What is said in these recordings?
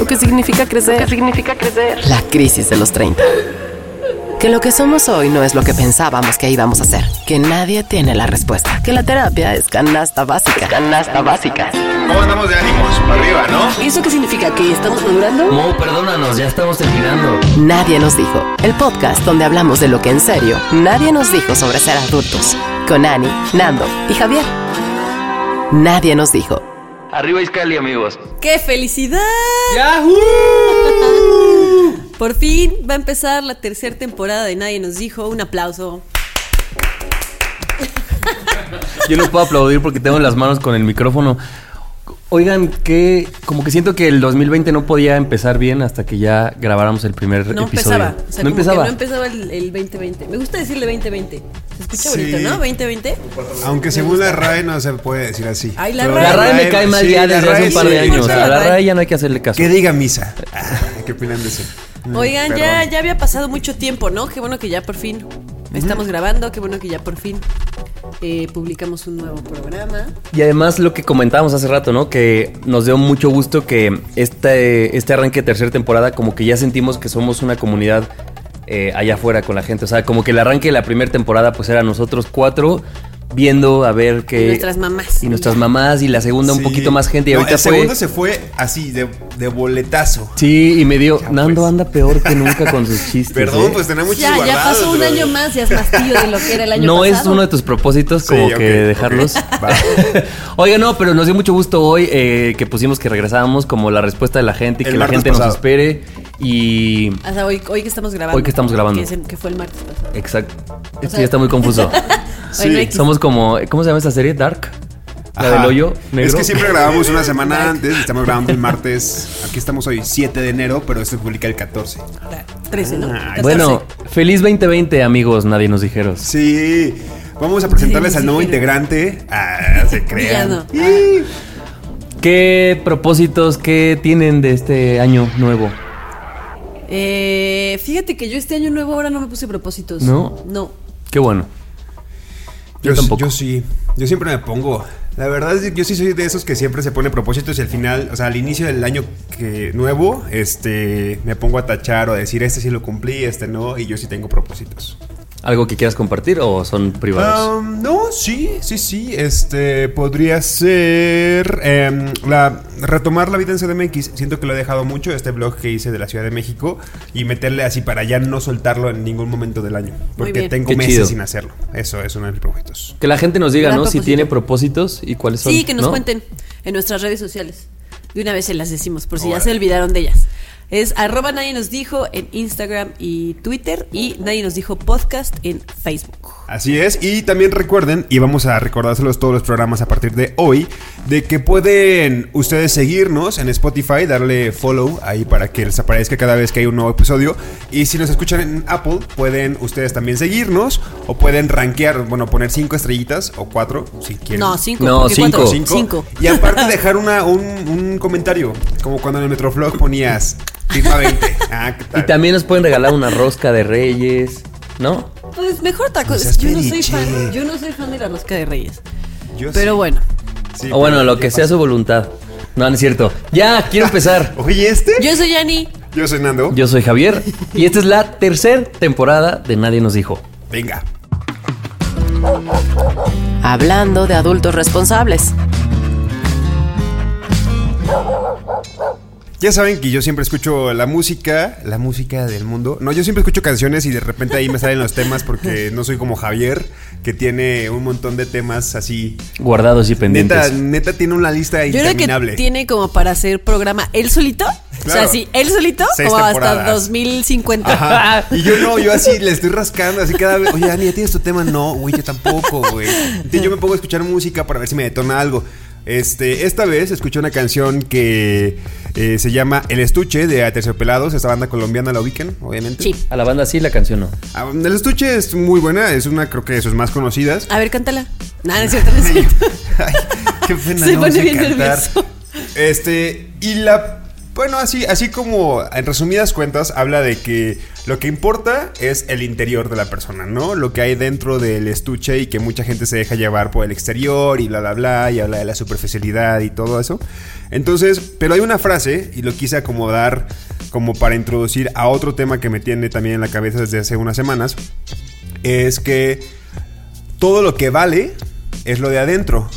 Lo que significa crecer. significa crecer. La crisis de los 30. Que lo que somos hoy no es lo que pensábamos que íbamos a ser. Que nadie tiene la respuesta. Que la terapia es canasta básica. Canasta básica. ¿Cómo andamos de ánimos? Para arriba, ¿no? ¿Y eso qué significa? ¿Que estamos madurando? Mo, perdónanos, ya estamos terminando. Nadie nos dijo. El podcast donde hablamos de lo que en serio nadie nos dijo sobre ser adultos. Con Ani, Nando y Javier. Nadie nos dijo. Arriba Iscali, amigos. ¡Qué felicidad! ¡Yahoo! Por fin va a empezar la tercera temporada de Nadie nos dijo. Un aplauso. Yo no puedo aplaudir porque tengo las manos con el micrófono. Oigan, que como que siento que el 2020 no podía empezar bien hasta que ya grabáramos el primer No episodio. empezaba. O sea, no como que empezaba. no empezaba el, el 2020. Me gusta decirle 2020. Se escucha Sí. bonito, ¿no? 2020. Aunque según la RAE no se puede decir así. Ay, la RAE. La RAE me cae mal sí, ya la desde hace un par de sí. años. A la RAE. Ya no hay que hacerle caso. Que diga misa. Ah, ¿Qué opinan de eso? Oigan, ya, ya había pasado mucho tiempo, ¿no? Qué bueno que ya por fin estamos grabando. Qué bueno que ya por fin eh, publicamos un nuevo programa. Y además lo que comentábamos hace rato, ¿no? Que nos dio mucho gusto que este, este arranque de tercera temporada, como que ya sentimos que somos una comunidad eh, allá afuera con la gente. O sea, como que el arranque de la primera temporada, pues era nosotros cuatro viendo a ver qué. Y nuestras mamás. Y nuestras mamás, y la segunda un Sí. poquito más gente. Y No, ahorita el fue. segundo se fue así, de, de boletazo. Sí, y me dio. Ya, Nando pues. anda peor que nunca con sus chistes. Perdón, ¿eh? pues tenemos muchos Ya, ya pasó un año más, ya es más tío de lo que era el año no pasado. es uno de tus propósitos Sí, como que dejarlos. Va. Oiga, no, pero nos dio mucho gusto hoy eh, que pusimos que regresábamos como la respuesta de la gente y El que la gente pasado. nos espere. Y. O sea, hoy, hoy que estamos grabando. Hoy que estamos grabando. Que, es el- que fue el martes pasado. Exacto. Esto sea- ya está muy confuso. X. Somos como. ¿Cómo se llama esta serie? Dark. La Ajá. del hoyo negro. Es que siempre grabamos una semana antes. Estamos grabando el martes. Aquí estamos hoy 7 de enero, pero esto se publica el 14. 13, ¿no? Ah, 14. Bueno, feliz 2020, amigos. Nadie nos dijeron. Sí. Vamos a presentarles Sí, al nuevo integrante. Ah, se crean. Villano. Y- ¿Qué propósitos, qué tienen de este año nuevo? Eh, fíjate que yo este año nuevo ahora no me puse propósitos. ¿No? No. Qué bueno. Yo, Yo tampoco. yo sí. Yo siempre me pongo. La verdad es que yo sí soy de esos que siempre se pone propósitos y al final, o sea, al inicio del año que nuevo, este, me pongo a tachar o a decir este sí lo cumplí, este no, y yo sí tengo propósitos. ¿Algo que quieras compartir o son privados? Um, no, sí, sí, sí. Este podría ser em, la retomar la vida en CDMX. Siento que lo he dejado mucho este blog que hice de la Ciudad de México y meterle así para ya no soltarlo en ningún momento del año, porque tengo Qué meses chido. sin hacerlo. Eso es uno de mis propósitos. Que la gente nos diga, Gran ¿no? Si tiene propósitos y cuáles son. Sí, que nos ¿no? cuenten en nuestras redes sociales. De una vez se las decimos, por si ya se olvidaron de ellas. Es arroba nadie nos dijo en Instagram y Twitter y nadie nos dijo podcast en Facebook. Así es, y también recuerden, y vamos a recordárselos todos los programas a partir de hoy, de que pueden ustedes seguirnos en Spotify, darle follow ahí para que les aparezca cada vez que hay un nuevo episodio. Y si nos escuchan en Apple, pueden ustedes también seguirnos o pueden rankear, bueno, poner cinco estrellitas o cuatro, si quieren. No, cinco. No, cinco. cuatro. Cinco. Cinco. Y aparte dejar una, un, un comentario, como cuando en el Metroflog ponías FIFA 20. Ah, ¿qué tal? Y también nos pueden regalar una rosca de reyes, ¿no? Pues mejor tacos. No yo no soy fan. Yo no soy fan de la rosca de Reyes. Yo Pero sí. bueno. Sí, o bueno, lo ¿qué que sea su voluntad. No, no es cierto. Ya, quiero empezar. Oye, ¿este? Yo soy Yani. Yo soy Nando. Yo soy Javier y esta es la tercera temporada de Nadie nos dijo. Venga. Hablando de adultos responsables. Ya saben que yo siempre escucho la música, la música del mundo. No, yo siempre escucho canciones y de repente ahí me salen los temas porque no soy como Javier, que tiene un montón de temas así. Guardados y pendientes. Neta, neta tiene una lista Yo creo interminable. que tiene como para hacer programa él solito. O sea, Claro. sí, él solito, Seis como hasta temporadas. 2050. Ajá. Y yo no, yo así le estoy rascando, así cada vez. Oye, Dani, ¿ya tienes tu tema? No, güey, yo tampoco, güey. Entonces yo me pongo a escuchar música para ver si me detona algo. Este, esta vez escuché una canción que Eh, se llama El Estuche de Aterciopelados. Esta banda colombiana la ubican, obviamente. Sí. A la banda sí, la canción no. Ah, El Estuche es muy buena. Es una, creo que de sus más conocidas. A ver, cántala. No, no es cierto, no es cierto. Ay, qué pena. Se no pone sé bien cantar. nervioso. Este, y la. Bueno, así, así como en resumidas cuentas, habla de que lo que importa es el interior de la persona, ¿no? Lo que hay dentro del estuche y que mucha gente se deja llevar por el exterior y bla, bla, bla, y habla de la superficialidad y todo eso. Entonces, pero hay una frase, y lo quise acomodar como para introducir a otro tema que me tiene también en la cabeza desde hace unas semanas, es que todo lo que vale es lo de adentro,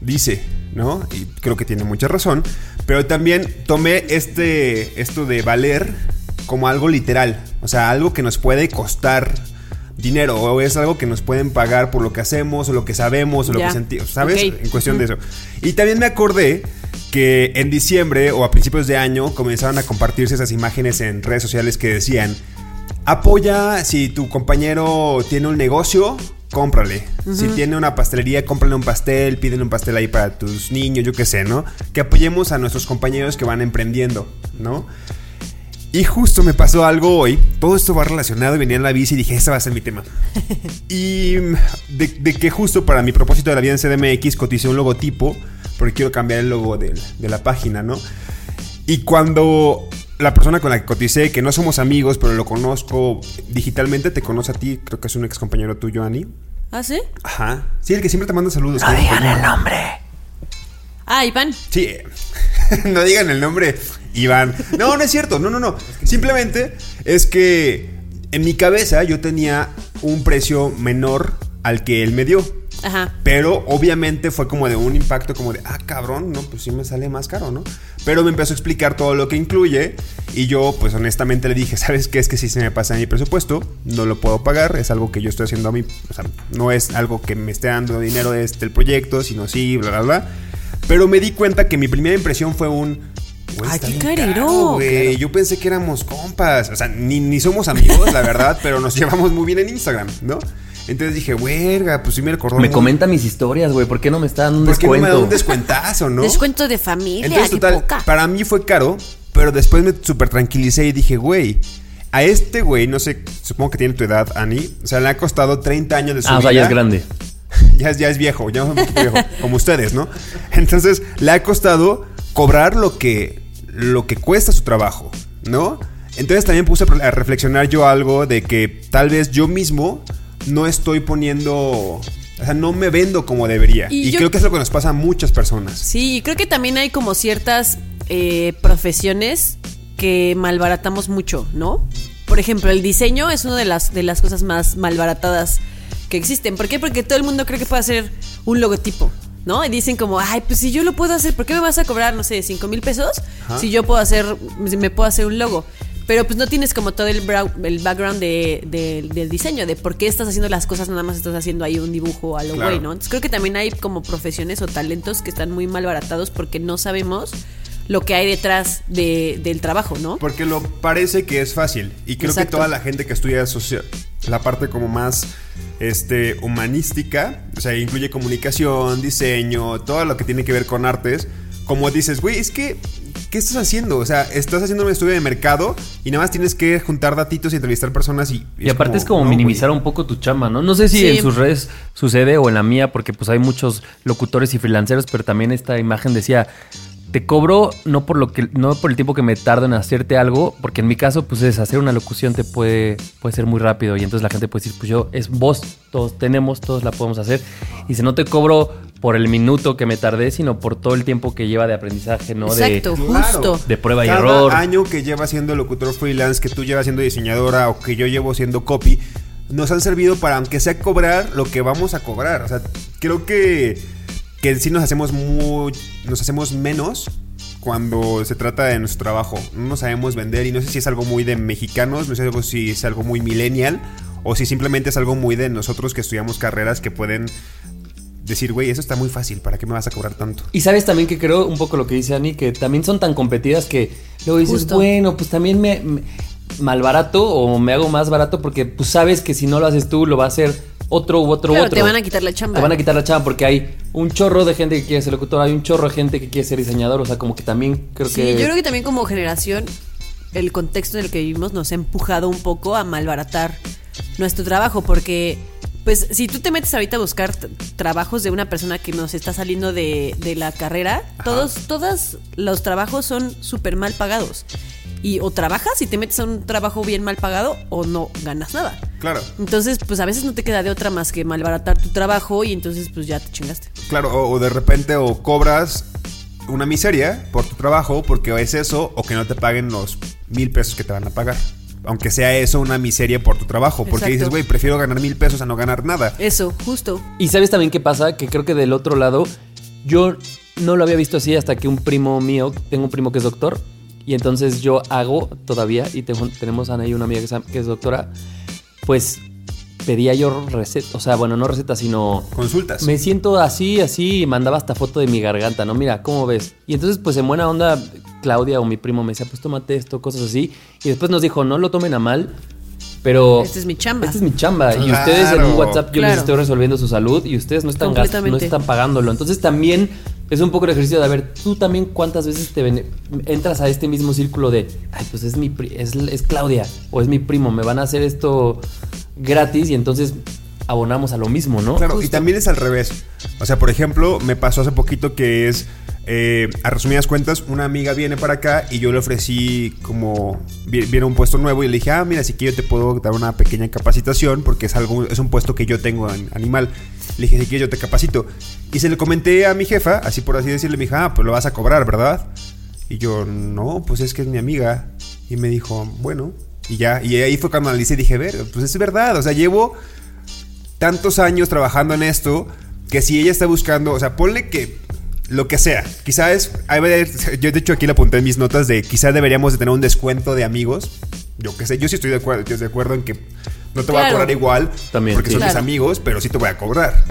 dice, ¿no? Y creo que tiene mucha razón. Pero también tomé este, esto de valer como algo literal. O sea, algo que nos puede costar dinero. O es algo que nos pueden pagar por lo que hacemos, o lo que sabemos, o lo que sentimos. ¿Sabes? En cuestión de eso. Y también me acordé que en diciembre o a principios de año comenzaron a compartirse esas imágenes en redes sociales que decían Apoya si tu compañero tiene un negocio, cómprale. Si tiene una pastelería, cómprale un pastel, pídele un pastel ahí para tus niños, yo qué sé, ¿no? Que apoyemos a nuestros compañeros que van emprendiendo, ¿no? Y justo me pasó algo hoy. Todo esto va relacionado y venía en la bici y dije, ese va a ser mi tema. y mm, de, de que justo para mi propósito de la vida en CDMX coticé un logotipo, porque quiero cambiar el logo de la página, ¿no? Y cuando la persona con la que coticé, que no somos amigos, pero lo conozco digitalmente, te conoce a ti, creo que es un ex compañero tuyo, Ani. ¿Ah, sí? Ajá. Sí, el que siempre te manda saludos. No digan el nombre. Ah, Iván. Sí, no digan el nombre, Iván. No, no es cierto, no, no, no. Simplemente es que en mi cabeza yo tenía un precio menor al que él me dio. Ajá. Pero obviamente fue como de un impacto como de, ah, cabrón, no, pues sí me sale más caro, ¿no? Pero me empezó a explicar todo lo que incluye y yo pues honestamente le dije, ¿sabes qué? Es que si se me pasa mi presupuesto, no lo puedo pagar, es algo que yo estoy haciendo a mí, o sea, no es algo que me esté dando dinero de este el proyecto, sino sí, bla, bla, bla. Pero me di cuenta que mi primera impresión fue un... "Güey, Ay, qué carero, caro, güey". claro. Yo pensé que éramos compas, o sea, ni, ni somos amigos, la verdad, pero nos llevamos muy bien en Instagram, ¿no? Entonces dije, verga, pues sí me recordó Me muy- comenta mis historias, güey. ¿Por qué no me está dando un ¿Por qué no me da descuento? un descuentazo, no? Descuento de familia, Entonces, total, poca. para mí fue caro, pero después me súper tranquilicé y dije, güey, a este güey, no sé, supongo que tiene tu edad, Ani, o sea, le ha costado 30 años de su Ah, o sea, vida. ya es grande. Ya, es- ya es viejo, ya es un poquito viejo, como ustedes, ¿no? Entonces, le ha costado cobrar lo que, lo que cuesta su trabajo, ¿no? Entonces también puse a reflexionar yo algo de que tal vez yo mismo no estoy poniendo, o sea, no me vendo como debería. Y Y, yo- creo que es lo que nos pasa a muchas personas. Sí, creo que también hay como ciertas eh, profesiones que malbaratamos mucho, ¿no? Por ejemplo, el diseño es una de las, de las cosas más malbaratadas que existen. ¿Por qué? Porque todo el mundo cree que puede hacer un logotipo, ¿no? Y dicen como, ay, pues si yo lo puedo hacer, ¿por qué me vas a cobrar, no sé, 5 mil pesos? Ajá. Si yo puedo hacer, si me puedo hacer un logo. Pero pues no tienes como todo el, background de, de- del diseño, de por qué estás haciendo las cosas, nada más estás haciendo ahí un dibujo a lo Claro. güey, ¿no? Entonces creo que también hay como profesiones o talentos que están muy mal baratados porque no sabemos lo que hay detrás de- del trabajo, ¿no? Porque lo parece que es fácil. Y creo Exacto. que toda la gente que estudia socia- la parte como más este, humanística, o sea, incluye comunicación, diseño, todo lo que tiene que ver con artes, como dices, güey, es que, ¿qué estás haciendo? O sea, estás haciendo un estudio de mercado y nada más tienes que juntar datitos y entrevistar personas y... Y aparte es como no, minimizar güey. un poco tu chamba, ¿no? No sé si Sí. en sus redes sucede o en la mía, porque pues hay muchos locutores y freelanceros, pero también esta imagen decía, te cobro no por lo que, no por el tiempo que me tardo en hacerte algo, porque en mi caso, pues es hacer una locución te puede, puede ser muy rápido. Y entonces la gente puede decir, pues yo, es vos, todos tenemos, todos la podemos hacer. Y si no te cobro por el minuto que me tardé, sino por todo el tiempo que lleva de aprendizaje, ¿no? Exacto, De, justo. de prueba y Cada error. año que lleva siendo locutor freelance, que tú llevas siendo diseñadora o que yo llevo siendo copy, nos han servido para, aunque sea cobrar, lo que vamos a cobrar. O sea, creo que, que sí nos hacemos muy, nos hacemos menos cuando se trata de nuestro trabajo. No nos sabemos vender y no sé si es algo muy de mexicanos, no sé si es algo muy millennial o si simplemente es algo muy de nosotros que estudiamos carreras que pueden decir, güey, eso está muy fácil, ¿para qué me vas a cobrar tanto? Y sabes también que creo un poco lo que dice Ani, que también son tan competidas que luego dices, Justo. bueno, pues también me, me- malbarato o me hago más barato porque pues sabes que si no lo haces tú lo va a hacer otro u otro Claro, otro. te van a quitar la chamba. Te van a quitar la chamba porque hay un chorro de gente que quiere ser locutor, hay un chorro de gente que quiere ser diseñador, o sea, como que también creo Sí, que... yo creo que también como generación, el contexto en el que vivimos nos ha empujado un poco a malbaratar nuestro trabajo, porque, pues, si tú te metes ahorita a buscar trabajos de una persona que nos está saliendo de, de la carrera, todos, todos los trabajos son súper mal pagados. Y o trabajas y te metes a un trabajo bien mal pagado o no ganas nada. Claro. Entonces, pues a veces no te queda de otra más que malbaratar tu trabajo y entonces pues ya te chingaste. Claro, o, o de repente o cobras una miseria por tu trabajo porque es eso o que no te paguen los mil pesos que te van a pagar. Aunque sea eso una miseria por tu trabajo. Porque Exacto. dices, güey, prefiero ganar mil pesos a no ganar nada. Eso, justo. Y sabes también qué pasa, que creo que del otro lado, yo no lo había visto así hasta que un primo mío, tengo un primo que es doctor, y entonces yo hago todavía, y tengo- tenemos a Ana y una amiga que es, que es doctora, pues pedía yo recetas, o sea, bueno, no recetas, sino Consultas. me siento así, así, y mandaba hasta foto de mi garganta, ¿no? Mira, ¿cómo ves? Y entonces, pues en buena onda, Claudia o mi primo me decía, pues tómate esto, cosas así. Y después nos dijo, no lo tomen a mal, pero... Esta es mi chamba. Esta es mi chamba. Y ustedes en un WhatsApp yo les estoy resolviendo su salud y ustedes no están, no están pagándolo. Entonces también es un poco el ejercicio de, a ver, tú también cuántas veces te entras a este mismo círculo de, ay, pues es mi es, es Claudia o es mi primo, me van a hacer esto gratis y entonces abonamos a lo mismo, ¿no? Claro, y también es al revés. O sea, por ejemplo, me pasó hace poquito que es, eh, a resumidas cuentas, una amiga viene para acá y yo le ofrecí como, vi- viene un puesto nuevo y le dije, ah, mira, si que yo te puedo dar una pequeña capacitación porque es algo, es un puesto que yo tengo en animal. Le dije, si quieres yo te capacito. Y se le comenté a mi jefa, así por así decirle, me dijo, ah, pues lo vas a cobrar, ¿verdad? Y yo, no, pues es que es mi amiga. Y me dijo, bueno, y ya, y ahí fue cuando analicé y dije, ver, pues es verdad, o sea, llevo tantos años trabajando en esto que si ella está buscando, o sea, ponle que lo que sea, quizás hay ver- yo de hecho aquí le apunté en mis notas de quizás deberíamos de tener un descuento de amigos. Yo qué sé, yo sí estoy de acuerdo, yo de acuerdo en que no te voy a Claro. cobrar igual También, porque sí. son mis Claro. amigos, pero sí te voy a cobrar.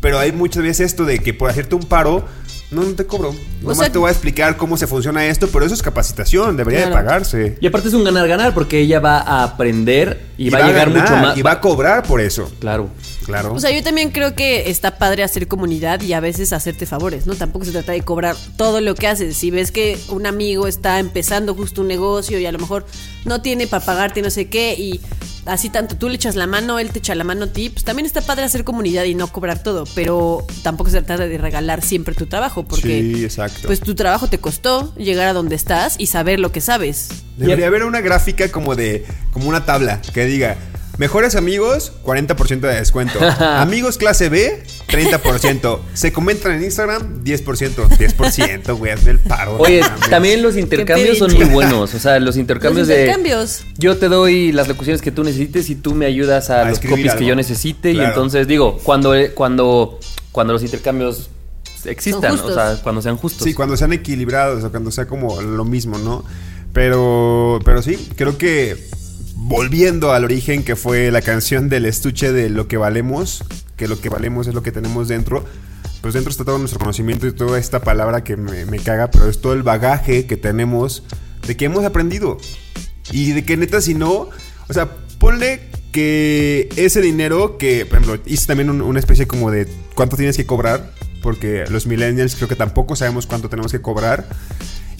Pero hay muchas veces esto de que por hacerte un paro no, no te cobro. Nomás sea- te voy a explicar cómo se funciona esto, pero eso es capacitación, debería de pagarse. Y aparte es un ganar-ganar porque ella va a aprender y, va, a llegar ganar, mucho más. Y va a cobrar por eso. Claro. Claro. O sea, yo también creo que está padre hacer comunidad y a veces hacerte favores, ¿no? Tampoco se trata de cobrar todo lo que haces. Si ves que un amigo está empezando justo un negocio y a lo mejor no tiene para pagarte no sé qué y así tanto tú le echas la mano, él te echa la mano a ti, pues también está padre hacer comunidad y no cobrar todo, pero tampoco se trata de regalar siempre tu trabajo porque Sí, exacto. pues tu trabajo te costó llegar a donde estás y saber lo que sabes. Debería haber una gráfica como de, como una tabla que diga, mejores amigos, 40% de descuento. amigos clase B, 30%. Se comentan en Instagram, 10%. 10%, güey, hazme el paro. Oye, mames. también los intercambios son muy buenos. O sea, los intercambios, Los intercambios. de. Yo te doy las locuciones que tú necesites y tú me ayudas a, A los copies que yo necesite. Y entonces, digo, cuando, cuando, cuando los intercambios existan, o sea, cuando sean justos. Sí, cuando sean equilibrados o cuando sea como lo mismo, ¿no? Pero, pero sí, creo que volviendo al origen que fue la canción del estuche de lo que valemos, que lo que valemos es lo que tenemos dentro, pues dentro está todo nuestro conocimiento y toda esta palabra que me, me caga, pero es todo el bagaje que tenemos de que hemos aprendido. Y de que neta, si no, o sea, ponle que ese dinero que, por ejemplo, hice también un- una especie como de cuánto tienes que cobrar, porque los millennials creo que tampoco sabemos cuánto tenemos que cobrar.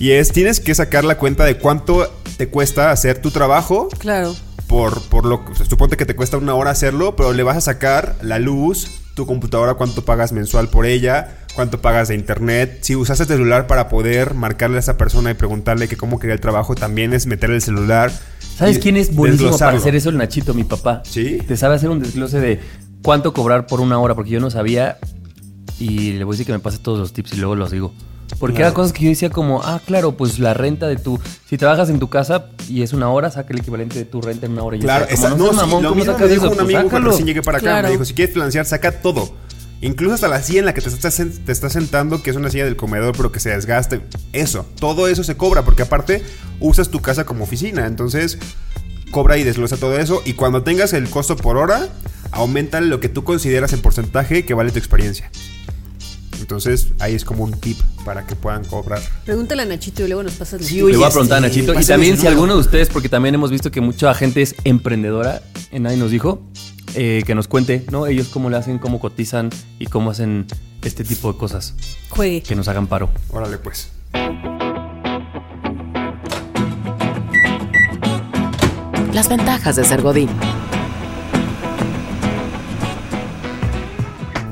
Y es, tienes que sacar la cuenta de cuánto te cuesta hacer tu trabajo Claro. por, por lo que, suponte que te cuesta una hora hacerlo, pero le vas a sacar la luz, tu computadora, cuánto pagas mensual por ella, cuánto pagas de internet. Si usas el celular para poder marcarle a esa persona y preguntarle que cómo quería el trabajo, también es meter el celular. ¿Sabes quién es buenísimo para hacer eso? El Nachito, mi papá. ¿Sí? Te sabe hacer un desglose de cuánto cobrar por una hora, porque yo no sabía. Y le voy a decir que me pase todos los tips y luego los digo. Porque Claro. eran cosas que yo decía como, ah, claro, pues la renta de tu... Si trabajas en tu casa y es una hora, saca el equivalente de tu renta en una hora. Y Claro, esa- no, seas sí, mamón, lo ¿cómo mismo me dijo eso? un Pues amigo cuando sácalo. recién llegué para acá. Claro. Me dijo, si quieres financiar, saca todo. Incluso hasta la silla en la que te estás, te estás sentando, que es una silla del comedor, pero que se desgaste. Eso, todo eso se cobra, porque aparte usas tu casa como oficina. Entonces, cobra y desglosa todo eso. Y cuando tengas el costo por hora, aumenta lo que tú consideras en porcentaje que vale tu experiencia. Entonces, ahí es como un tip para que puedan cobrar. Pregúntale a Nachito y luego nos pasas los Sí, Le voy a preguntar a este, Nachito. Y también si alguno de ustedes, porque también hemos visto que mucha gente es emprendedora, en nadie nos dijo, eh, que nos cuente, ¿no? Ellos cómo le hacen, cómo cotizan y cómo hacen este tipo de cosas. Juegue. Que nos hagan paro. Órale, pues. Las ventajas de ser Godín.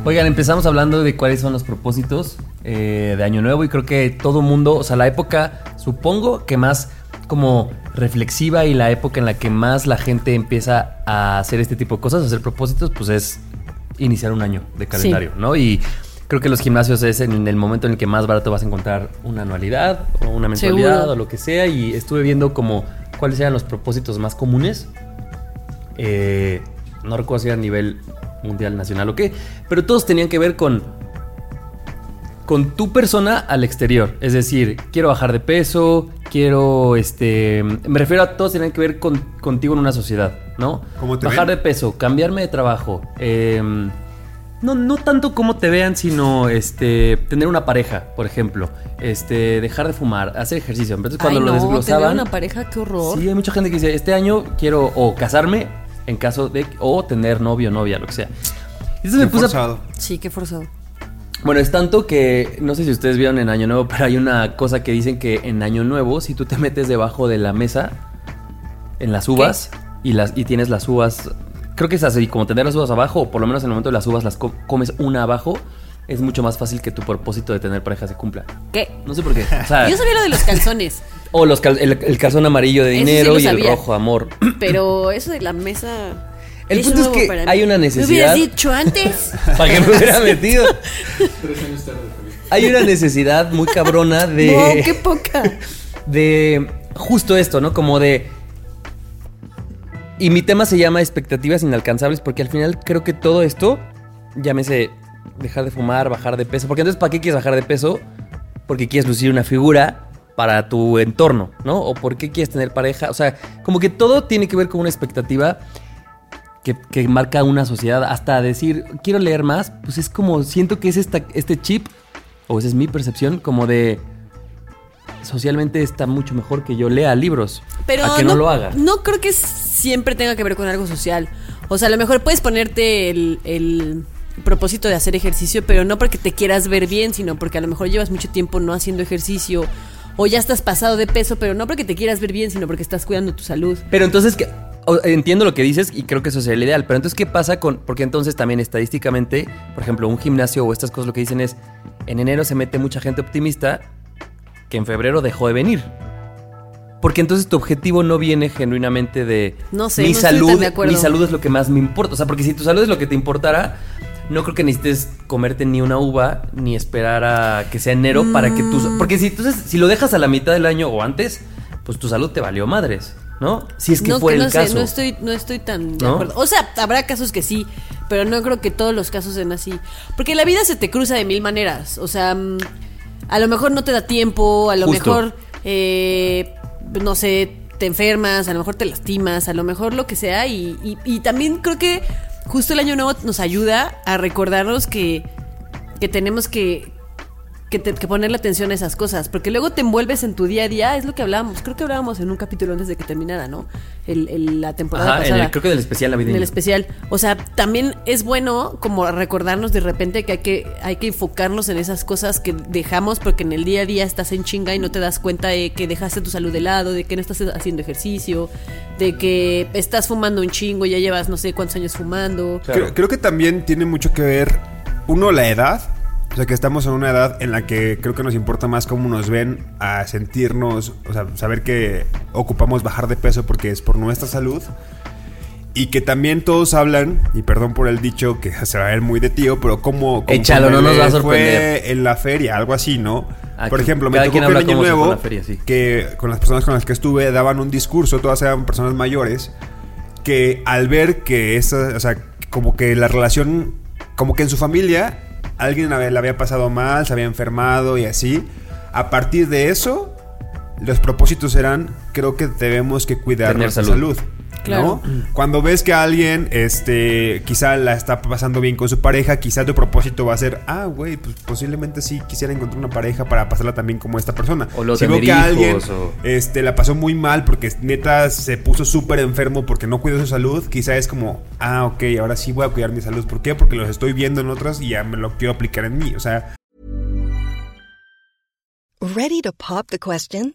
Oigan, empezamos hablando de cuáles son los propósitos eh, de Año Nuevo y creo que todo mundo, o sea, la época, supongo que más como reflexiva y la época en la que más la gente empieza a hacer este tipo de cosas, a hacer propósitos, pues es iniciar un año de calendario, ¿no? Y creo que los gimnasios es en el momento en el que más barato vas a encontrar una anualidad o una mensualidad Seguro. o lo que sea y estuve viendo como cuáles eran los propósitos más comunes. Eh, no recuerdo si era a nivel mundial, nacional o qué, pero todos tenían que ver con con tu persona al exterior. Es decir, quiero bajar de peso, quiero, este, me refiero a todos tienen que ver con, contigo en una sociedad, ¿no? ¿Cómo te bajar ven? de peso, cambiarme de trabajo. eh, no, no tanto cómo te vean, sino este, tener una pareja, por ejemplo. Este, dejar de fumar, hacer ejercicio. Entonces, cuando Ay, lo no, desglosaban. tener una pareja, qué horror. Sí, hay mucha gente que dice, este año quiero o casarme en caso de o tener novio, novia, lo que sea. Entonces me Qué puse a- forzado. Sí, qué forzado. Bueno, es tanto que no sé si ustedes vieron en Año Nuevo, pero hay una cosa que dicen que en Año Nuevo, si tú te metes debajo de la mesa en las uvas y las y tienes las uvas, creo que es así, como tener las uvas abajo, o por lo menos en el momento de las uvas las co- comes una abajo, es mucho más fácil que tu propósito de tener pareja se cumpla. ¿Qué? No sé por qué. O sea, Yo sabía lo de los calzones, o los cal- el, el calzón amarillo de sí dinero y el rojo amor. pero eso de la mesa. El punto es que hay una Me necesidad. hubieras dicho antes. Para que me hubiera metido. Hay una necesidad muy cabrona de. No, qué poca. de justo esto, ¿no? Como de... Y mi tema se llama expectativas inalcanzables porque al final creo que todo esto, llámese dejar de fumar, bajar de peso, porque entonces ¿para qué quieres bajar de peso? Porque quieres lucir una figura para tu entorno, ¿no? O por qué quieres tener pareja, o sea, como que todo tiene que ver con una expectativa que, que marca una sociedad, hasta decir, quiero leer más, pues es como, siento que es esta, este chip, o esa es mi percepción, como de socialmente está mucho mejor que yo lea libros. Pero a que no, lo haga. No creo que siempre tenga que ver con algo social. O sea, a lo mejor puedes ponerte el, el propósito de hacer ejercicio, pero no porque te quieras ver bien, sino porque a lo mejor llevas mucho tiempo no haciendo ejercicio. O ya estás pasado de peso, pero no porque te quieras ver bien, sino porque estás cuidando tu salud. Pero entonces, entiendo lo que dices y creo que eso sería el ideal. Pero entonces, ¿qué pasa con.? Porque entonces también estadísticamente, por ejemplo, un gimnasio o estas cosas lo que dicen es: en enero se mete mucha gente optimista que en febrero dejó de venir. Porque entonces tu objetivo no viene genuinamente de No sé, mi no salud, mi salud es lo que más me importa. O sea, porque si tu salud es lo que te importara, no creo que necesites comerte ni una uva ni esperar a que sea enero para que Mm. tu porque si entonces si lo dejas a la mitad del año o antes, pues tu salud te valió madres, ¿no? Si es que no, fue que no el sé, caso. no estoy, no estoy tan de ¿No? acuerdo. O sea, habrá casos que sí, pero no creo que todos los casos sean así. Porque la vida se te cruza de mil maneras. O sea, mm, a lo mejor no te da tiempo, a lo Justo. mejor, eh, no sé, te enfermas, a lo mejor te lastimas, a lo mejor lo que sea. Y, y- y también creo que justo el año nuevo nos ayuda a recordarnos que, que tenemos que, que, te- que ponerle atención a esas cosas, porque luego te envuelves en tu día a día, es lo que hablábamos, creo que hablábamos en un capítulo antes de que terminara, ¿no? El, el- la temporada Ajá, en pasada. el- creo que del especial En navideño. el especial. O sea, también es bueno como recordarnos de repente que hay que, hay que enfocarnos en esas cosas que dejamos porque en el día a día estás en chinga y no te das cuenta de que dejaste tu salud de lado, de que no estás haciendo ejercicio, de que estás fumando un chingo y ya llevas no sé cuántos años fumando. Claro. Creo, creo que también tiene mucho que ver, uno, la edad. O sea, que estamos en una edad en la que creo que nos importa más cómo nos ven a sentirnos, o sea, saber que ocupamos bajar de peso porque es por nuestra salud. Y que también todos hablan, y perdón por el dicho que se va a ver muy de tío, pero como... Échalo, no nos va a sorprender. Fue en la feria, algo así, ¿no? Ah, por ejemplo, me tocó que el año nuevo, feria, sí. que con las personas con las que estuve daban un discurso, todas eran personas mayores, que al ver que esa, o sea, como que la relación, como que en su familia alguien le había pasado mal, se había enfermado y así, a partir de eso, los propósitos eran, creo que debemos que cuidar Tener nuestra salud. salud. ¿No? Cuando ves que alguien, este, quizá la está pasando bien con su pareja, quizá tu propósito va a ser, ah, güey, pues posiblemente sí quisiera encontrar una pareja para pasarla también como esta persona. O los si veo que hijos, alguien, o- este, la pasó muy mal porque neta se puso súper enfermo porque no cuidó su salud, quizá es como, ah, ok, ahora sí voy a cuidar mi salud. ¿Por qué? Porque los estoy viendo en otras y ya me lo quiero aplicar en mí. O sea, Ready to pop the question?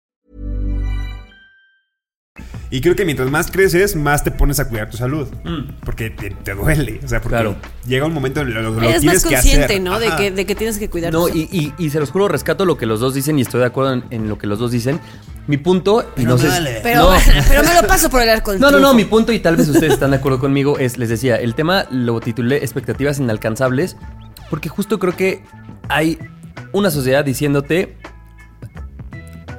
Y creo que mientras más creces, más te pones a cuidar tu salud. Porque te, te duele. O sea, porque Claro. llega un momento en lo, lo Eres tienes más que consciente, hacer. ¿no? De que, de que tienes que cuidar No, tu- y, y- y se los juro, rescato lo que los dos dicen y estoy de acuerdo en, en lo que los dos dicen. Mi punto, y no sé. Pero, no. pero me lo paso por el arco No, no, no, mi punto, y tal vez ustedes están de acuerdo conmigo, es, les decía, el tema lo titulé Expectativas inalcanzables, porque justo creo que hay una sociedad diciéndote,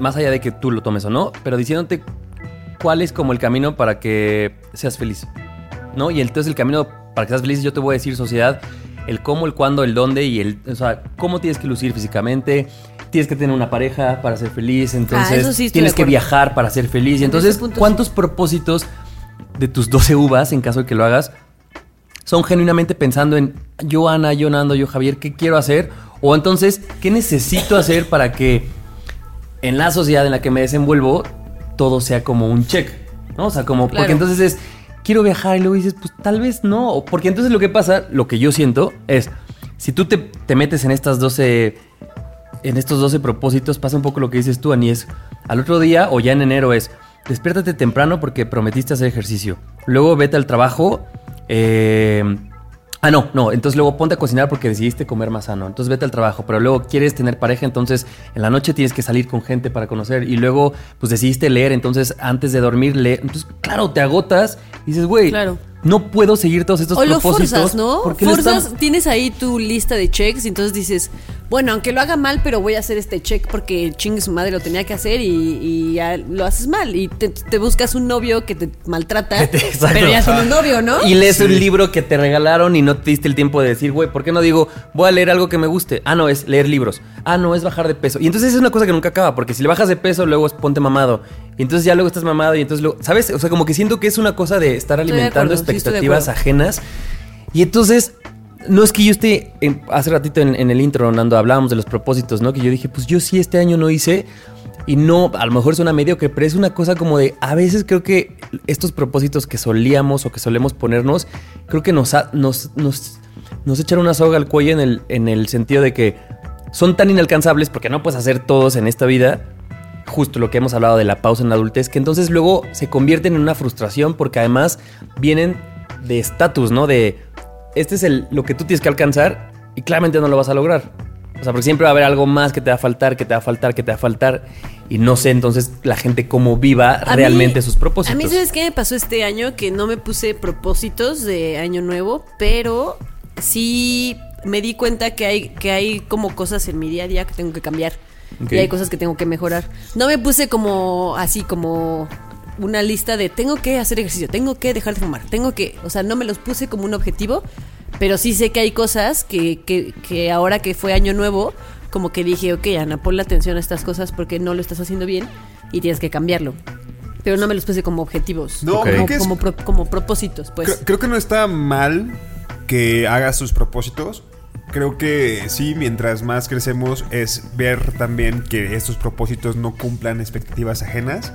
más allá de que tú lo tomes o no, pero diciéndote cuál es como el camino para que seas feliz, ¿no? Y entonces el camino para que seas feliz, yo te voy a decir, sociedad, el cómo, el cuándo, el dónde y el, o sea, cómo tienes que lucir físicamente. Tienes que tener una pareja para ser feliz, entonces Ah, sí tienes que viajar para ser feliz. Y En entonces, ¿cuántos propósitos de tus 12 uvas, en caso de que lo hagas, son genuinamente pensando en yo Ana, yo Nando, yo Javier, ¿qué quiero hacer? O entonces, ¿qué necesito hacer para que en la sociedad en la que me desenvuelvo todo sea como un check? ¿No? O sea, como, Claro. porque entonces es, quiero viajar y luego dices, pues tal vez no. Porque entonces lo que pasa, lo que yo siento es, si tú te, te metes en estas 12 en estos 12 propósitos pasa un poco lo que dices tú, Ani, es al otro día o ya en enero es despiértate temprano porque prometiste hacer ejercicio. Luego vete al trabajo. eh, ah, no, no. Entonces luego ponte a cocinar porque decidiste comer más sano. Entonces vete al trabajo. Pero luego quieres tener pareja, entonces en la noche tienes que salir con gente para conocer. Y luego pues decidiste leer, entonces antes de dormir lee. Entonces, claro, te agotas. Y dices, güey, Claro. No puedo seguir todos estos O lo propósitos. forzas, ¿no? porque lo Forzas, tienes ahí tu lista de checks y entonces dices, bueno, aunque lo haga mal, pero voy a hacer este check porque chingue su madre lo tenía que hacer y, y ya lo haces mal. Y te, te buscas un novio que te maltrata, Exacto. pero ya tiene un novio, ¿no? Y lees un libro que te regalaron y no te diste el tiempo de decir, güey, ¿por qué no digo, voy a leer algo que me guste? Ah, no, es leer libros. Ah, no, es bajar de peso. Y entonces es una cosa que nunca acaba, porque si le bajas de peso, luego es ponte mamado. Y entonces ya luego estás mamado y entonces luego, ¿sabes? O sea, como que siento que es una cosa de estar de alimentando acuerdo, expectativas ajenas. Y entonces, no es que yo esté, en- hace ratito en, en el intro, Nando, hablábamos de los propósitos, ¿no? Que yo dije, pues yo sí este año no hice. Y no, a lo mejor suena mediocre, pero es una cosa como de, a veces creo que estos propósitos que solíamos o que solemos ponernos, creo que nos, ha- nos, nos, nos echan una soga al cuello en el, en el sentido de que son tan inalcanzables porque no puedes hacer todos en esta vida, justo lo que hemos hablado de la pausa en la adultez, que entonces luego se convierten en una frustración porque además vienen de estatus, ¿no? De, este es el, lo que tú tienes que alcanzar y claramente no lo vas a lograr. O sea, porque siempre va a haber algo más que te va a faltar, que te va a faltar, que te va a faltar. Y no sé entonces la gente cómo viva A realmente mí- sus propósitos. A mí, ¿sabes qué me pasó este año? Que no me puse propósitos de año nuevo, pero sí me di cuenta que hay, que hay como cosas en mi día a día que tengo que cambiar. Y hay cosas que tengo que mejorar. No me puse como así, como una lista de tengo que hacer ejercicio, tengo que dejar de fumar, tengo que. O sea, no me los puse como un objetivo, pero sí sé que hay cosas que, que, que ahora que fue año nuevo, como que dije, ok, Ana, ponle atención a estas cosas porque no lo estás haciendo bien y tienes que cambiarlo. Pero no me los puse como objetivos. No, como, creo que es- como, pro- como propósitos, pues. Creo, creo que no está mal que hagas tus propósitos. Creo que sí, mientras más crecemos es ver también que estos propósitos no cumplan expectativas ajenas.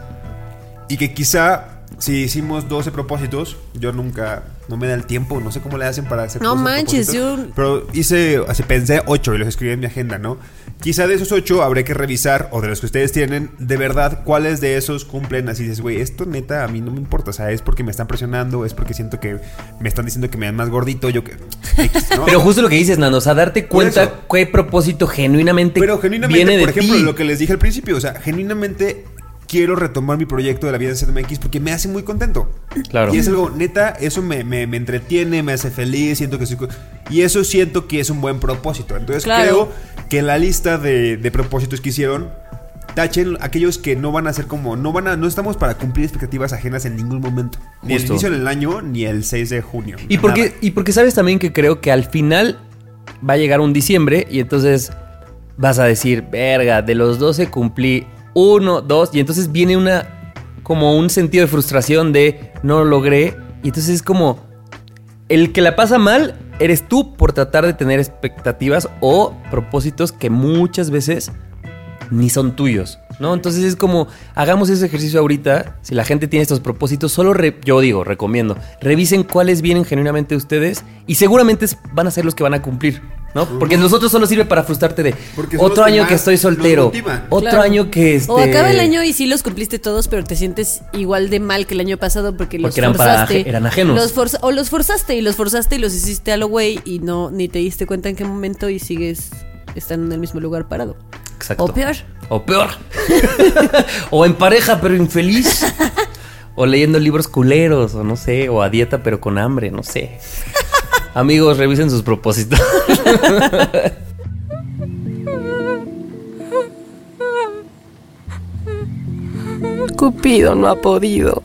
Y que quizá si hicimos 12 propósitos, yo nunca, no me da el tiempo, no sé cómo le hacen para hacer No 12 manches, yo- Pero hice, así pensé 8 y los escribí en mi agenda, ¿no? Quizá de esos 8 habré que revisar, o de los que ustedes tienen, de verdad, cuáles de esos cumplen. Así dices, güey, esto neta a mí no me importa. O sea, es porque me están presionando, es porque siento que me están diciendo que me dan más gordito, yo que... X, ¿no? Pero justo lo que dices, Nando, o sea, darte cuenta qué propósito genuinamente, Pero genuinamente, viene de por ejemplo, ti. lo que les dije al principio, o sea, genuinamente quiero retomar mi proyecto de la vida de CDMX porque me hace muy contento. Claro. Y es algo, neta, eso me, me- me entretiene, me hace feliz, siento que soy... Y eso siento que es un buen propósito. Entonces Claro. creo que en la lista de, de propósitos que hicieron, tachen aquellos que no van a ser como... No van a... No estamos para cumplir expectativas ajenas en ningún momento. Ni el Justo. inicio del año, ni el 6 de junio. Y Nada. porque, y porque sabes también que creo que al final va a llegar un diciembre y entonces vas a decir, verga, de los 12 cumplí uno, dos, y entonces viene una, como un sentido de frustración de no lo logré, y entonces es como, el que la pasa mal eres tú por tratar de tener expectativas o propósitos que muchas veces ni son tuyos, ¿no? Entonces es como, hagamos ese ejercicio ahorita, si la gente tiene estos propósitos, solo, yo digo, recomiendo, revisen cuáles vienen genuinamente de ustedes y seguramente van a ser los que van a cumplir, ¿no? Porque los otros solo sirve para frustrarte de otro año más que estoy soltero, otro Claro. año que este... O acaba el año y sí los cumpliste todos, pero te sientes igual de mal que el año pasado porque los Porque eran forzaste. eran ajenos. Los forza- o los forzaste y los forzaste y los hiciste a lo güey y no ni te diste cuenta en qué momento y sigues estando en el mismo lugar parado. Exacto. O peor. O peor. o en pareja, pero infeliz. o leyendo libros culeros, o no sé, o a dieta, pero con hambre, no sé. Amigos, revisen sus propósitos. Cupido no ha podido.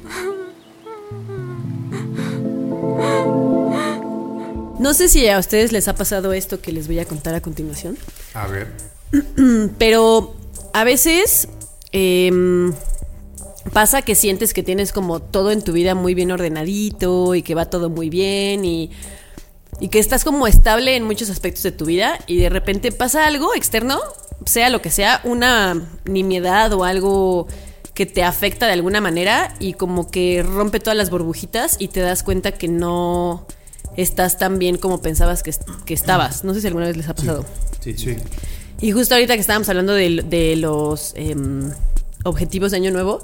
No sé si a ustedes les ha pasado esto que les voy a contar a continuación. A ver. Pero a veces em, pasa que sientes que tienes como todo en tu vida muy bien ordenadito y que va todo muy bien y, y que estás como estable en muchos aspectos de tu vida y de repente pasa algo externo, sea lo que sea, una nimiedad o algo que te afecta de alguna manera y como que rompe todas las burbujitas y te das cuenta que no estás tan bien como pensabas que, que estabas. No sé si alguna vez les ha pasado. Sí, sí. Y justo ahorita que estábamos hablando de, de los em, objetivos de Año Nuevo,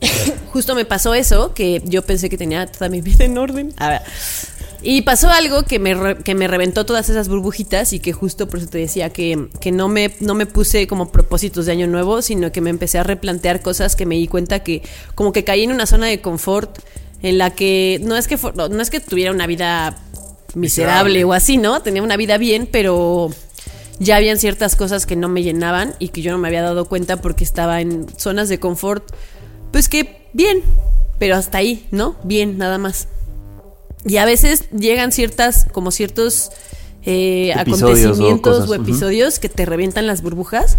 justo me pasó eso, que yo pensé que tenía toda mi vida en orden. A ver. Y pasó algo que me, re- que me reventó todas esas burbujitas y que justo por eso te decía que, que no, me, no me puse como propósitos de año nuevo, sino que me empecé a replantear cosas que me di cuenta que como que caí en una zona de confort en la que no es que, no es que tuviera una vida miserable Miserable. o así, ¿no? Tenía una vida bien, pero ya habían ciertas cosas que no me llenaban y que yo no me había dado cuenta porque estaba en zonas de confort, pues que bien, pero hasta ahí, ¿no? Bien, nada más. Y a veces llegan ciertas, como ciertos eh, o acontecimientos o, episodios que te revientan las burbujas.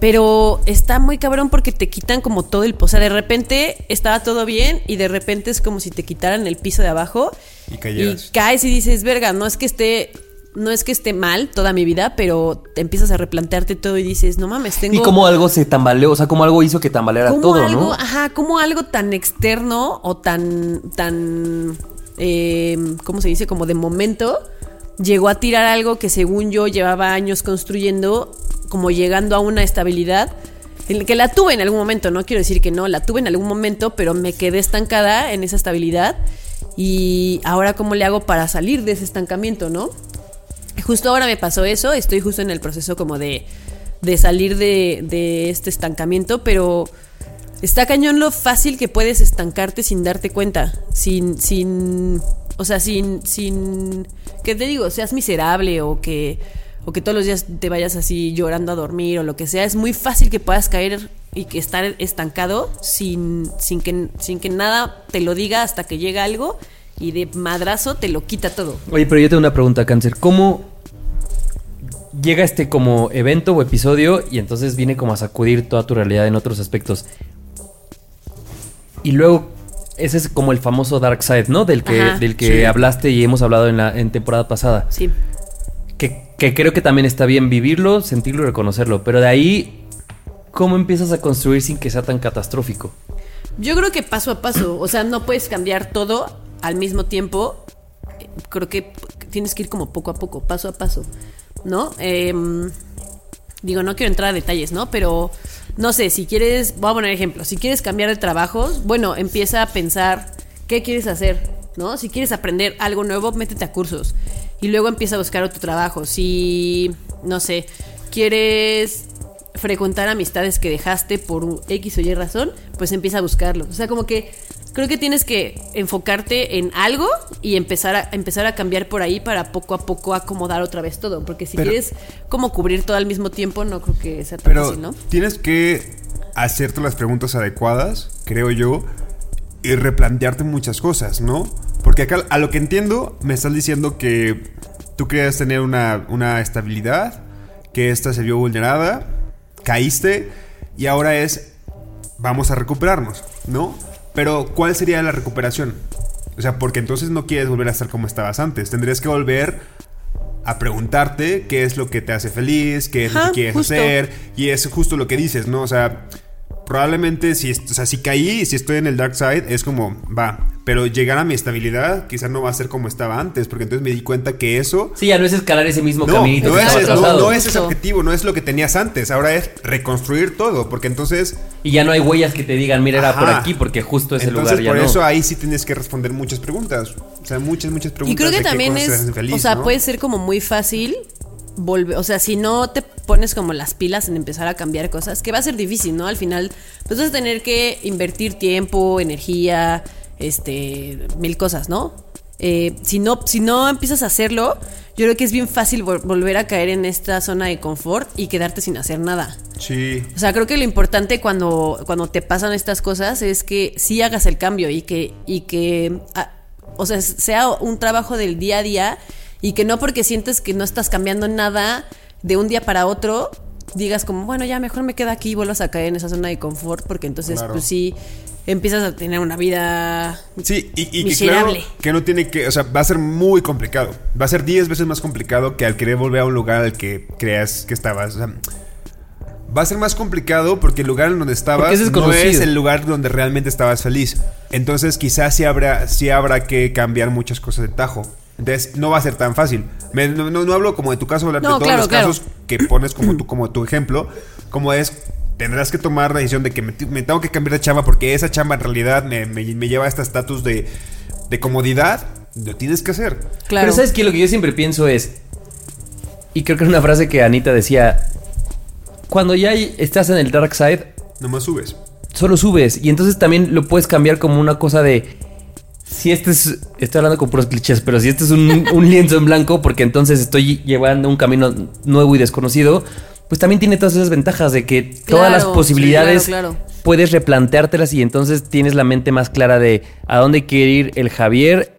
Pero está muy cabrón porque te quitan como todo el... O sea, de repente estaba todo bien y de repente es como si te quitaran el piso de abajo. Y cayeras. Y caes y dices, verga, no es que esté... No es que esté mal toda mi vida, pero te empiezas a replantearte todo y dices, no mames, tengo... Y como algo se tambaleó, o sea, como algo hizo que tambaleara ¿Cómo todo, algo, ¿no? Ajá, como algo tan externo o tan, tan, eh, ¿cómo se dice? Como de momento, llegó a tirar algo que según yo llevaba años construyendo, como llegando a una estabilidad, en que la tuve en algún momento, no quiero decir que no, la tuve en algún momento, pero me quedé estancada en esa estabilidad y ahora cómo le hago para salir de ese estancamiento, ¿no? Justo ahora me pasó eso, estoy justo en el proceso como de, de salir de este estancamiento, pero está cañón lo fácil que puedes estancarte sin darte cuenta, sin, sin, o sea, sin, sin, que te digo, seas miserable o que, o que todos los días te vayas así llorando a dormir o lo que sea, es muy fácil que puedas caer y que estar estancado sin, sin, que, sin que nada te lo diga hasta que llega algo y de madrazo te lo quita todo. Oye, pero yo tengo una pregunta, Cáncer. ¿Cómo llega este como evento o episodio y entonces viene como a sacudir toda tu realidad en otros aspectos? Y luego, ese es como el famoso Dark Side, ¿no? Del que, Ajá. del que Sí. hablaste y hemos hablado en la en temporada pasada. Sí. Que, que creo que también está bien vivirlo, sentirlo y reconocerlo. Pero de ahí, ¿cómo empiezas a construir sin que sea tan catastrófico? Yo creo que paso a paso, o sea, no puedes cambiar todo al mismo tiempo. Creo que tienes que ir como poco a poco, paso a paso, ¿no? Em, digo, no quiero entrar a detalles, ¿no? Pero no sé, si quieres, voy a poner ejemplo, si quieres cambiar de trabajos, bueno, empieza a pensar qué quieres hacer, ¿no? Si quieres aprender algo nuevo, métete a cursos y luego empieza a buscar otro trabajo. Si, no sé, quieres frecuentar amistades que dejaste por X o Y razón, pues empieza a buscarlo. O sea, como que creo que tienes que enfocarte en algo y empezar a, empezar a cambiar por ahí para poco a poco acomodar otra vez todo. Porque si Pero- quieres como cubrir todo al mismo tiempo, no creo que sea tan Pero fácil, ¿no? tienes que hacerte las preguntas adecuadas, creo yo, y replantearte muchas cosas, ¿no? Porque acá, a lo que entiendo, me estás diciendo que tú querías tener una, una estabilidad, que esta se vio vulnerada, caíste, y ahora es, vamos a recuperarnos, ¿no? Pero, ¿cuál sería la recuperación? O sea, porque entonces no quieres volver a estar como estabas antes. Tendrías que volver a preguntarte qué es lo que te hace feliz, qué es lo que quieres justo. hacer. Y es justo lo que dices, ¿no? O sea, probablemente si, o sea, si caí si estoy en el dark side, es como, va. Pero llegar a mi estabilidad quizás no va a ser como estaba antes, porque entonces me di cuenta que eso... Sí, ya no es escalar ese mismo No, caminito no que es, estaba no- trazado. no es ese objetivo, no es lo que tenías antes. Ahora es reconstruir todo, porque entonces... Y ya no hay huellas que te digan, mira, era por aquí, porque justo ese entonces lugar ya por no. eso ahí sí tienes que responder muchas preguntas. O sea, muchas, muchas preguntas. Y creo que de también es, feliz, o sea, ¿no? puede ser como muy fácil volver, o sea, si no te pones como las pilas en empezar a cambiar cosas, que va a ser difícil, ¿no? Al final, pues vas a tener que invertir tiempo, energía, este, mil cosas, ¿no? Eh, si no, si no empiezas a hacerlo, yo creo que es bien fácil vol- volver a caer en esta zona de confort y quedarte sin hacer nada. Sí. O sea, creo que lo importante cuando, cuando te pasan estas cosas es que sí hagas el cambio y que, y que ah, o sea, sea un trabajo del día a día y que no porque sientes que no estás cambiando nada de un día para otro, digas como, bueno, ya mejor me quedo aquí y vuelvas a caer en esa zona de confort porque entonces Claro. pues sí empiezas a tener una vida... Sí, y, y que claro Miserable. que no tiene que, o sea, va a ser muy complicado. Va a ser 10 veces más complicado que al querer volver a un lugar al que creas que estabas. O sea, va a ser más complicado porque el lugar en donde estabas es no es el lugar donde realmente estabas feliz. Entonces, quizás sí habrá, sí habrá que cambiar muchas cosas de tajo. Entonces, no va a ser tan fácil. Me- no, no- no hablo como de tu caso, hablar No, de todos claro, los claro. casos que pones como tu, como tu ejemplo. Como es, tendrás que tomar la decisión de que me, me tengo que cambiar de chamba porque esa chamba en realidad me, me- me lleva a este estatus de, de comodidad. Lo tienes que hacer. Claro. Pero sabes que lo que yo siempre pienso es, y creo que era una frase que Anita decía, cuando ya estás en el dark side, Nomás subes. solo subes. Y entonces también lo puedes cambiar como una cosa de. Si este es. Estoy hablando con puros clichés, pero si este es un, un lienzo en blanco, porque entonces estoy llevando un camino nuevo y desconocido, pues también tiene todas esas ventajas de que todas las posibilidades sí, claro, claro. puedes replanteártelas y entonces tienes la mente más clara de a dónde quiere ir el Javier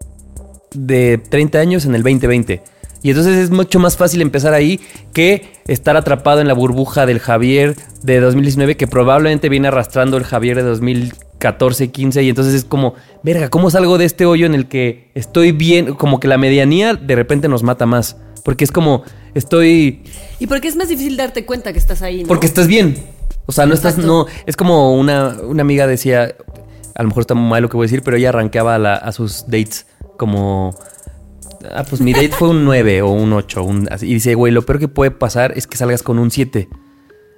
de 30 años en el 2020. Y entonces es mucho más fácil empezar ahí que estar atrapado en la burbuja del Javier de 2019 que probablemente viene arrastrando el Javier de 2014, 15 y entonces es como, verga, ¿cómo salgo de este hoyo en el que estoy bien? Como que la medianía de repente nos mata más. Porque es como, estoy... Y porque es más difícil darte cuenta que estás ahí, ¿no? Porque estás bien. O sea, no estás, no, es como una, una amiga decía, a lo mejor está muy mal lo que voy a decir, pero ella arranqueaba a, la- a sus dates como, ah, pues mi date fue un 9 o un 8, un- y dice, güey, lo peor que puede pasar es que salgas con un 7.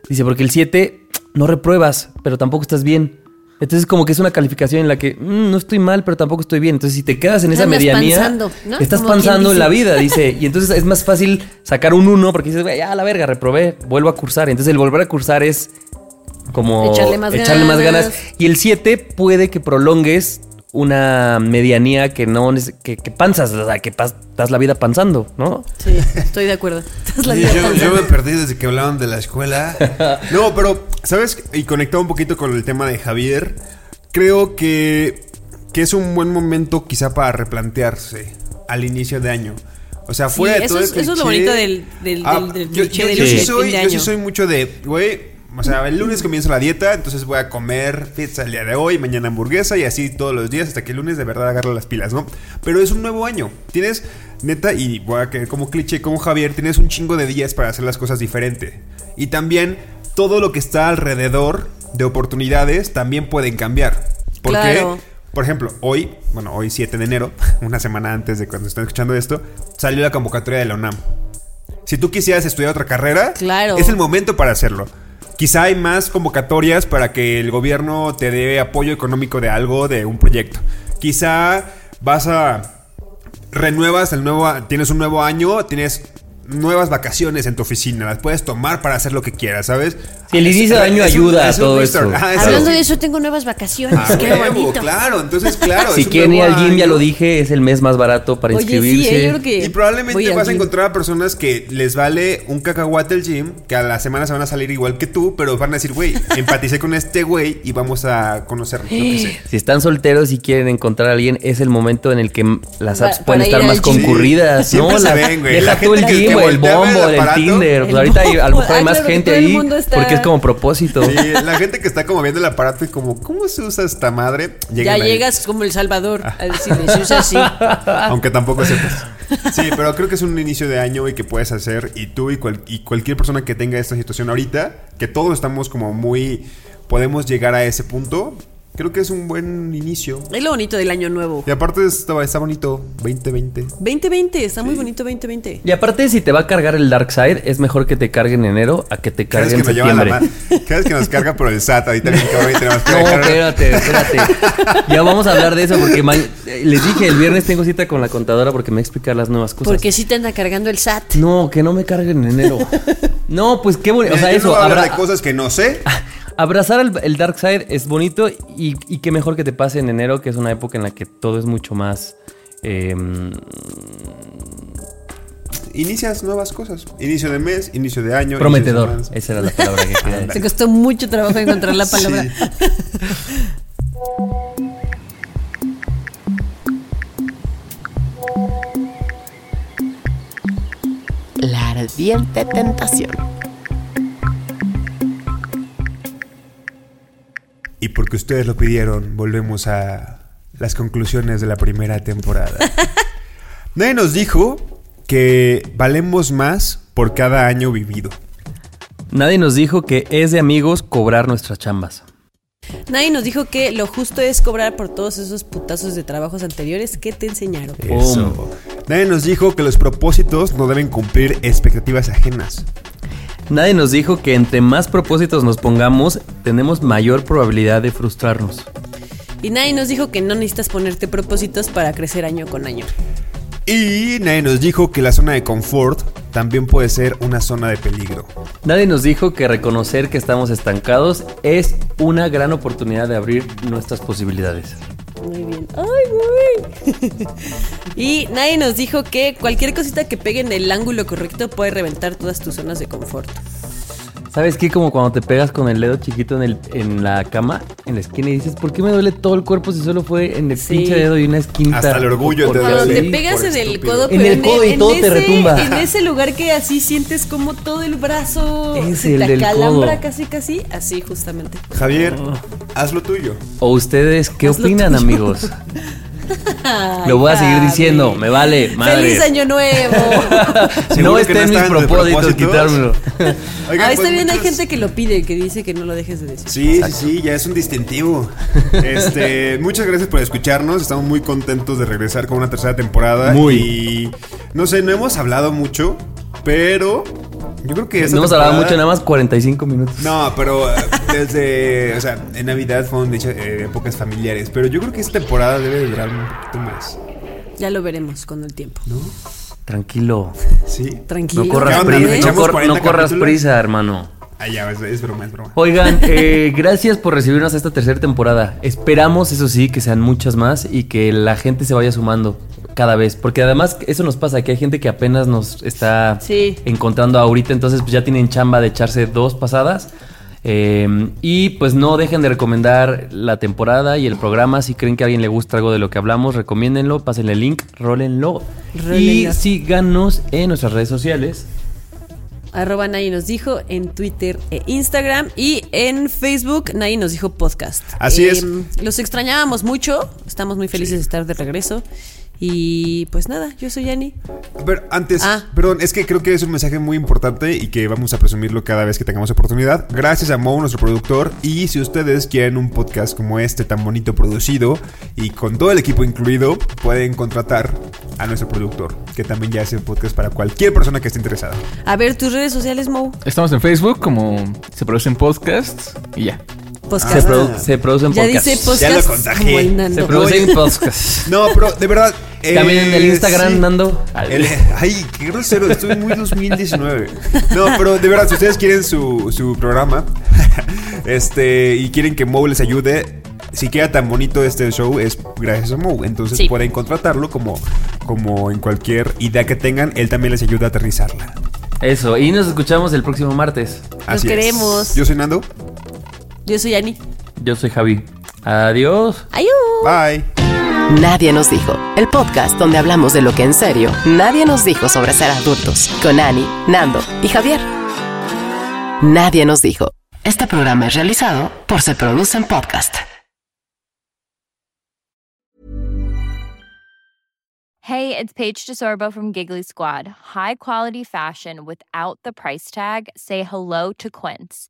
Dice, porque el 7 no repruebas, pero tampoco estás bien. Entonces como que es una calificación en la que mm, no estoy mal, pero tampoco estoy bien. Entonces si te quedas en esa Andas medianía, panzando, ¿no? estás Como pensando en la vida, dice. Y entonces es más fácil sacar un 1 porque dices, "Güey, ya la verga, reprobé, vuelvo a cursar. Entonces el volver a cursar es como Echarle más más ganas. ganas. Y el 7 puede que prolongues una medianía que no que, que panzas, o sea, que pas- estás la vida panzando, ¿no? Sí, estoy de acuerdo. Estás la Sí, vida yo, yo me perdí desde que hablaban de la escuela. No, pero, ¿sabes? Y conectado un poquito con el tema de Javier, creo que, que es un buen momento quizá para replantearse al inicio de año. O sea, Sí, fuera de eso todo el es- eso es lo bonito del- del- Ah, del- del yo, cliché yo- del yo sí fin soy, de yo sí soy mucho de, güey, o sea, el lunes comienza la dieta, entonces voy a comer pizza el día de hoy, mañana hamburguesa y así todos los días hasta que el lunes de verdad agarre las pilas, ¿no? Pero es un nuevo año. Tienes, neta, y voy a quedar como cliché, como Javier, tienes un chingo de días para hacer las cosas diferente. Y también todo lo que está alrededor de oportunidades también pueden cambiar. Porque, Claro. por ejemplo, hoy, bueno, hoy 7 de enero, una semana antes de cuando están escuchando esto, salió la convocatoria de la UNAM. Si tú quisieras estudiar otra carrera, Claro. es el momento para hacerlo. Quizá hay más convocatorias para que el gobierno te dé apoyo económico de algo, de un proyecto. Quizá vas a renuevas el nuevo, tienes un nuevo año, tienes nuevas vacaciones en tu oficina. Las puedes tomar para hacer lo que quieras, ¿sabes? Sí, el inicio de año un- ayuda a todo restart. eso. Ajá, es Hablando de eso, tengo nuevas vacaciones. Ah, Qué huevo, bonito. Claro, entonces, claro. Si quieren ir al gym, ya lo dije, es el mes más barato para Oye, sí, inscribirse. eh, yo creo que Y probablemente vas a encontrar a personas que les vale un cacahuate el gym, que a la semana se van a salir igual que tú, pero van a decir, güey, empaticé con este güey y vamos a conocernos. Si están solteros y quieren encontrar a alguien, es el momento en el que las apps pueden estar más concurridas, Sí, ¿no? siempre se La- ven, güey. Deja La gente que- gym que el bombo, el el aparato. Tinder. Pues ahorita hay- a lo mejor Ah, hay más claro, que gente ahí está- porque es como propósito. Sí, la gente que está como viendo el aparato y como, ¿cómo se usa esta madre? Ya ahí. llegas como El Salvador a decirle, se usa así. Aunque tampoco sepas. Sí, pero creo que es un inicio de año y que puedes hacer. Y tú y, cual- y cualquier persona que tenga esta situación ahorita, que todos estamos como muy. Podemos llegar a ese punto. Creo que es un buen inicio. Es lo bonito del año nuevo. Y aparte está, está bonito, 2020. 2020, está muy bonito 2020. Y aparte, si te va a cargar el Dark Side, es mejor que te cargue en enero a que te cargue en septiembre. Cada vez que nos carga por el SAT, ahorita bien cabrón, y tenemos que No, dejar- espérate, espérate. Ya vamos a hablar de eso porque les dije, el viernes tengo cita con la contadora porque me va a explicar las nuevas cosas. Porque si te anda cargando el SAT. No, que no me carguen en enero. No, pues qué bonito. O sea, Yo no eso, voy a hablar abra- de cosas que no sé. Abrazar el, el Dark Side es bonito y, y qué mejor que te pase en enero, que es una época en la que todo es mucho más... eh, Inicias nuevas cosas. Inicio de mes, inicio de año. prometedor. de. Esa era la palabra que quería Te decir. costó mucho trabajo encontrar la palabra. La ardiente tentación. Y porque ustedes lo pidieron, volvemos a las conclusiones de la primera temporada. Nadie nos dijo que valemos más por cada año vivido. Nadie nos dijo que es de amigos cobrar nuestras chambas. Nadie nos dijo que lo justo es cobrar por todos esos putazos de trabajos anteriores que te enseñaron. Eso. Nadie nos dijo que los propósitos no deben cumplir expectativas ajenas. Nadie nos dijo que entre más propósitos nos pongamos, tenemos mayor probabilidad de frustrarnos. Y nadie nos dijo que no necesitas ponerte propósitos para crecer año con año. Y nadie nos dijo que la zona de confort también puede ser una zona de peligro. Nadie nos dijo que reconocer que estamos estancados es una gran oportunidad de abrir nuestras posibilidades. Muy bien. ¡Ay, güey! y nadie nos dijo que cualquier cosita que pegue en el ángulo correcto puede reventar todas tus zonas de confort. ¿Sabes qué? Como cuando te pegas con el dedo chiquito en, el, en la cama, en la esquina, y dices, ¿por qué me duele todo el cuerpo si solo fue en el Sí. pinche dedo y una esquina? Hasta el orgullo te Cuando te pegas en el codo, En el codo y todo te ese, retumba. En ese lugar que así sientes como todo el brazo Es se el te del acalambra codo. casi, casi. Así, justamente. Javier, haz lo tuyo. ¿O ustedes qué Haz opinan, amigos? Ay, Lo voy a seguir diciendo, me vale, madre. ¡Feliz Año Nuevo! No no en mis propósitos quitármelo. Oigan, ah, está pues, bien, hay gente que lo pide, que dice que no lo dejes de decir. Sí, sí, sí, ya es un distintivo. Este, muchas gracias por escucharnos. Estamos muy contentos de regresar con una tercera temporada. Muy. Y no sé, no hemos hablado mucho, pero yo creo que No hemos hablado temporada- mucho, nada más 45 minutos. No, pero eh, desde, o sea, en Navidad fueron dichas eh, épocas familiares, pero yo creo que esta temporada debe de durar un poquito más, Ya lo veremos con el tiempo. ¿no? Tranquilo. Sí. Tranquilo. No corras, prisa, ¿Le no echamos cor- 40 no corras prisa, hermano. Ah, ya, es, es broma, es broma. Oigan, eh, gracias por recibirnos a esta tercera temporada. Esperamos, eso sí, que sean muchas más y que la gente se vaya sumando cada vez. Porque además eso nos pasa, que hay gente que apenas nos está Sí. encontrando ahorita, entonces pues, ya tienen chamba de echarse dos pasadas. Eh, y pues no dejen de recomendar la temporada y el programa. Si creen que a alguien le gusta algo de lo que hablamos, recomiéndenlo, pásenle el link, rólenlo. Y síganos en nuestras redes sociales. Arroba nadie nos dijo en Twitter e Instagram y en Facebook nadie nos dijo podcast. Así es. Los extrañábamos mucho, estamos muy felices de estar de regreso. Y pues nada, yo soy Yani. Pero antes, Ah. perdón, es que creo que es un mensaje muy importante y que vamos a presumirlo cada vez que tengamos oportunidad. Gracias a Mo, nuestro productor. Y si ustedes quieren un podcast como este, tan bonito producido y con todo el equipo incluido, pueden contratar a nuestro productor, que también ya hace un podcast para cualquier persona que esté interesada. A ver, tus redes sociales, Mo. Estamos en Facebook como se producen podcasts y ya. Podcast. Se, produ- se producen ya podcasts. dice podcast Ya lo contagié. Se producen podcasts. No, pero de verdad. eh, También en el Instagram, sí. Nando. El- ay, qué grosero, estoy muy 2019. No, pero de verdad, si ustedes quieren su, su programa este y quieren que Mo les ayude, si queda tan bonito este show es gracias a Mo. Entonces Sí. pueden contratarlo como, como en cualquier idea que tengan, él también les ayuda a aterrizarla. Eso, y nos escuchamos el próximo martes. Así es. queremos. Yo soy Nando. Yo soy Ani. Yo soy Javi. Adiós. ¡Ayú! Bye. Nadie nos dijo, el podcast donde hablamos de lo que en serio nadie nos dijo sobre ser adultos, con Ani, Nando y Javier. Nadie nos dijo. Este programa es realizado por Se Producen Podcast. Hey, it's Paige DeSorbo from Giggly Squad. High quality fashion without the price tag. Say hello to Quince.